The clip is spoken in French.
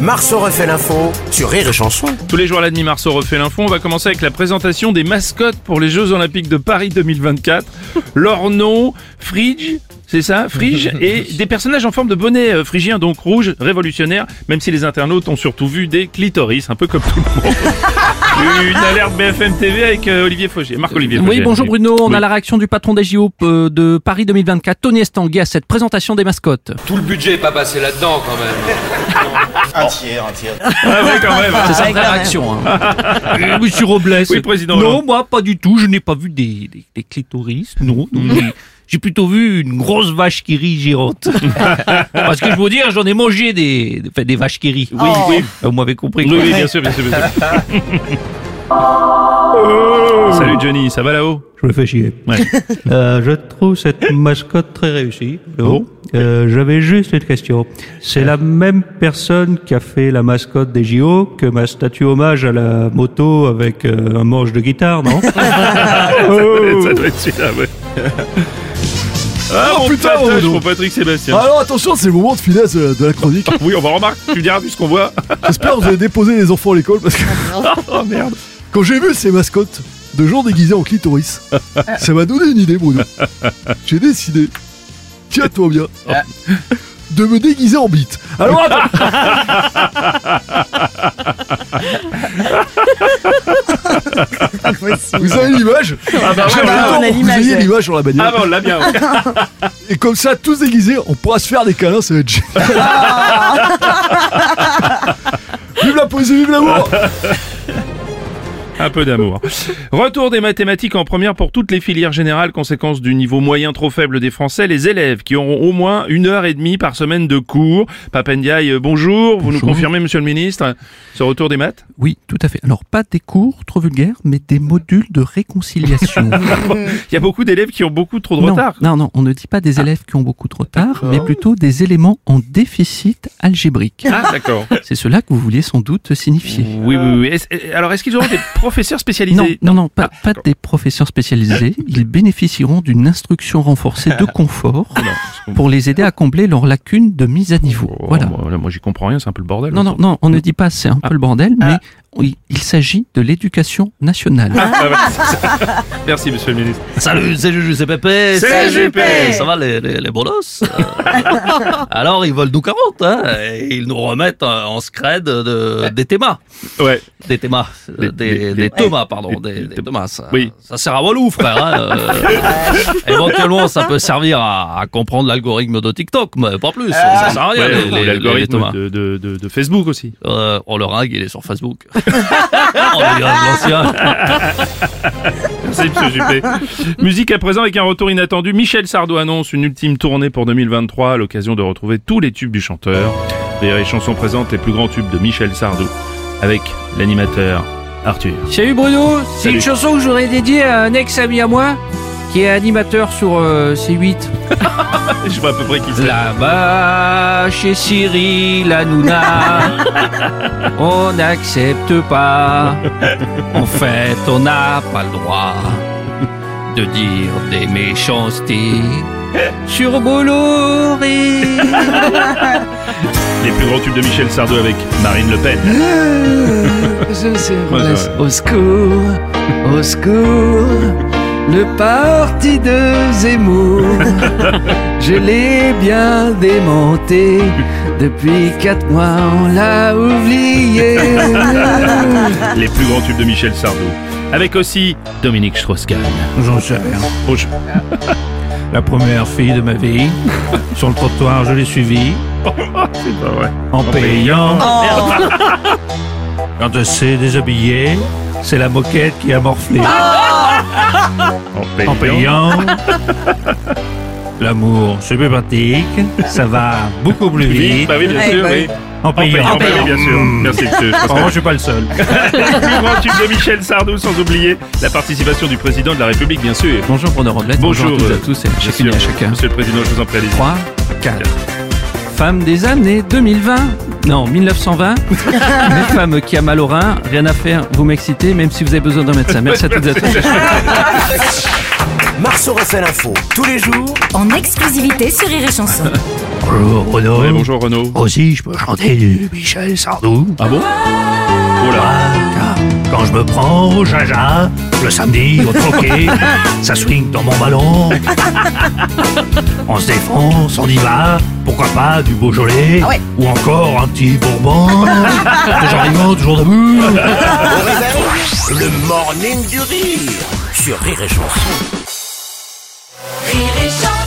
Marceau refait l'info sur Rire et Chanson. Tous les jours à la demi Marceau refait l'info. On va commencer avec la présentation des mascottes pour les Jeux Olympiques de Paris 2024. Leur nom, Frige, c'est ça, Frige, et des personnages en forme de bonnet euh, phrygien, donc rouge, révolutionnaire, même si les internautes ont surtout vu des clitoris, un peu comme tout le monde. Une alerte BFM TV avec euh, Olivier Faugier, Marc-Olivier Faugier. Oui, bonjour Bruno, on Oui. a la réaction du patron des JO euh, de Paris 2024, Tony Estanguet, à cette présentation des mascottes. Tout le budget est pas passé là-dedans quand même. Ah oui, quand même. C'est sa vraie réaction. Hein. Euh, Monsieur Robles. Oui, président Non, Hollande. moi pas du tout, je n'ai pas vu des, des, des clitoris, non. non, j'ai- plutôt vu une grosse vache qui rit géante. Parce que je veux dire, j'en ai mangé des, des, enfin, des vaches qui rient. Oui, oui. Vous m'avez compris. Oui, oui, bien sûr, bien sûr, bien sûr. Salut Johnny, ça va là-haut? Je me fais chier. Ouais. Euh, je trouve cette mascotte très réussie. Bon. Euh, J'avais juste une question. C'est la même personne qui a fait la mascotte des JO que ma statue hommage à la moto avec euh, un manche de guitare, non? Oh. Ça doit être celui-là, ouais. Ah, Oh, mon putain, pour Patrick Sébastien. Alors attention, c'est le moment de finesse euh, de la chronique. Oui, on va remarquer, tu diras vu ce qu'on voit. J'espère que vous avez déposé les enfants à l'école parce que Oh merde. quand j'ai vu ces mascottes de gens déguisés en clitoris, ça m'a donné une idée, Bruno. J'ai décidé, tiens-toi bien, de me déguiser en bite. Alors attends, vous avez l'image Ah bah ouais, J'aimerais voilà. tant on a que Vous l'image, ayez ouais. l'image sur la bagnole. Ah bah on l'a bien. ouais. Et comme ça, tous déguisés, on pourra se faire des câlins, ça va être génial. vive la poésie, vive l'amour Un peu d'amour. Retour des mathématiques en première pour toutes les filières générales, conséquence du niveau moyen trop faible des Français. Les élèves qui auront au moins une heure et demie par semaine de cours. Papendiaï, euh, bonjour. Vous nous Bonjour. confirmez, monsieur le ministre, ce retour des maths? Oui, tout à fait. Alors, pas des cours trop vulgaires, mais des modules de réconciliation. Il y a beaucoup d'élèves qui ont beaucoup trop de non, retard. non, non, on ne dit pas des élèves qui ont beaucoup de retard, mais plutôt des éléments en déficit algébrique. Ah, d'accord. C'est cela que vous vouliez sans doute signifier. Oui, oui, oui. Alors, est-ce qu'ils auront des professeurs Non, spécialisés non, non, pas, Ah, pas d'accord. des professeurs spécialisés. Ils bénéficieront d'une instruction renforcée de confort pour les aider à combler leurs lacunes de mise à niveau. Oh, Voilà. moi, j'y comprends rien, c'est un peu le bordel. Non, non, non, on ne dit pas c'est un peu le bordel, mais oui, il s'agit de l'éducation nationale. Ah, c'est ça. Merci, monsieur le ministre. Salut, c'est Juju, c'est Pépé. C'est Juppé. Ça va les, les, les bolos Euh, Alors, ils veulent nous 40, hein et Ils nous remettent euh, en scred de, des thémas. Ouais. Des thémas. Des- Des, des- des, Thomas, pardon. des- Des, des- des Thomas. Ça, Oui. ça sert à Walou, frère. Hein, euh, éventuellement, ça peut servir à, à comprendre l'algorithme de TikTok, mais pas plus. Ça sert à rien, Ouais, les, les- les l'algorithme de, de, de, de Facebook aussi. Euh, oh, le ring, il est sur Facebook. On dirait de l'ancien. Merci, monsieur Juppé. Musique à présent avec un retour inattendu. Michel Sardou annonce une ultime tournée pour 2023 à l'occasion de retrouver tous les tubes du chanteur. Et chansons présente les plus grands tubes de Michel Sardou avec l'animateur Arthur. Salut Bruno, c'est une chanson que j'aurais dédiée à un ex-ami à moi qui est animateur sur euh, C8. Je vois à peu près qui c'est. Là-bas, chez Cyril Hanouna, on n'accepte pas. En fait, on n'a pas le droit de dire des méchancetés sur Bolloré. Les plus grands tubes de Michel Sardou avec Marine Le Pen. Je Ouais, vrai. au secours, au secours, le parti de Zemmour, je l'ai bien démonté. Depuis quatre mois, on l'a oublié. Les plus grands tubes de Michel Sardou. Avec aussi Dominique Strauss-Kahn. J'en sais rien. Oh, je- La première fille de ma vie. Sur le trottoir, je l'ai suivie. C'est pas vrai. En payant. Quand elle s'est déshabillée, c'est la moquette qui a morflé. En En payant. L'amour, c'est plus pratique. Ça va beaucoup plus Oui, vite. bah oui, bien sûr, oui. En En payant, payant. bah oui, bien sûr. Merci, monsieur. Oh, je suis pas le seul. Plus tubes de Michel Sardou, sans oublier la participation du président de la République, bien sûr. Bonjour Bruno Robles, Bonjour, bonjour à euh, à tous et à chacune et à chacun. Monsieur le Président, je vous en prie, allez-y. 3, 4. femme des années 2020. Non, 1920. Une femme qui a mal au rein, rien à faire, vous m'excitez, même si vous avez besoin d'un médecin. Merci à toutes et à tous. Marceau refait l'info tous les jours En exclusivité sur Rire et Chanson. Bonjour Renaud. Ouais, bonjour Renaud. Aussi, je peux chanter du Michel Sardou. Ah bon? Oh là. Car quand je me prends au jaja, le samedi au troquet, ça swing dans mon ballon. On se défonce, on y va, pourquoi pas du Beaujolais, ou encore un petit Bourbon. toujours vivant, toujours debout. Au réveil, le morning du rire sur Rire et Chanson. Rire et Chanson.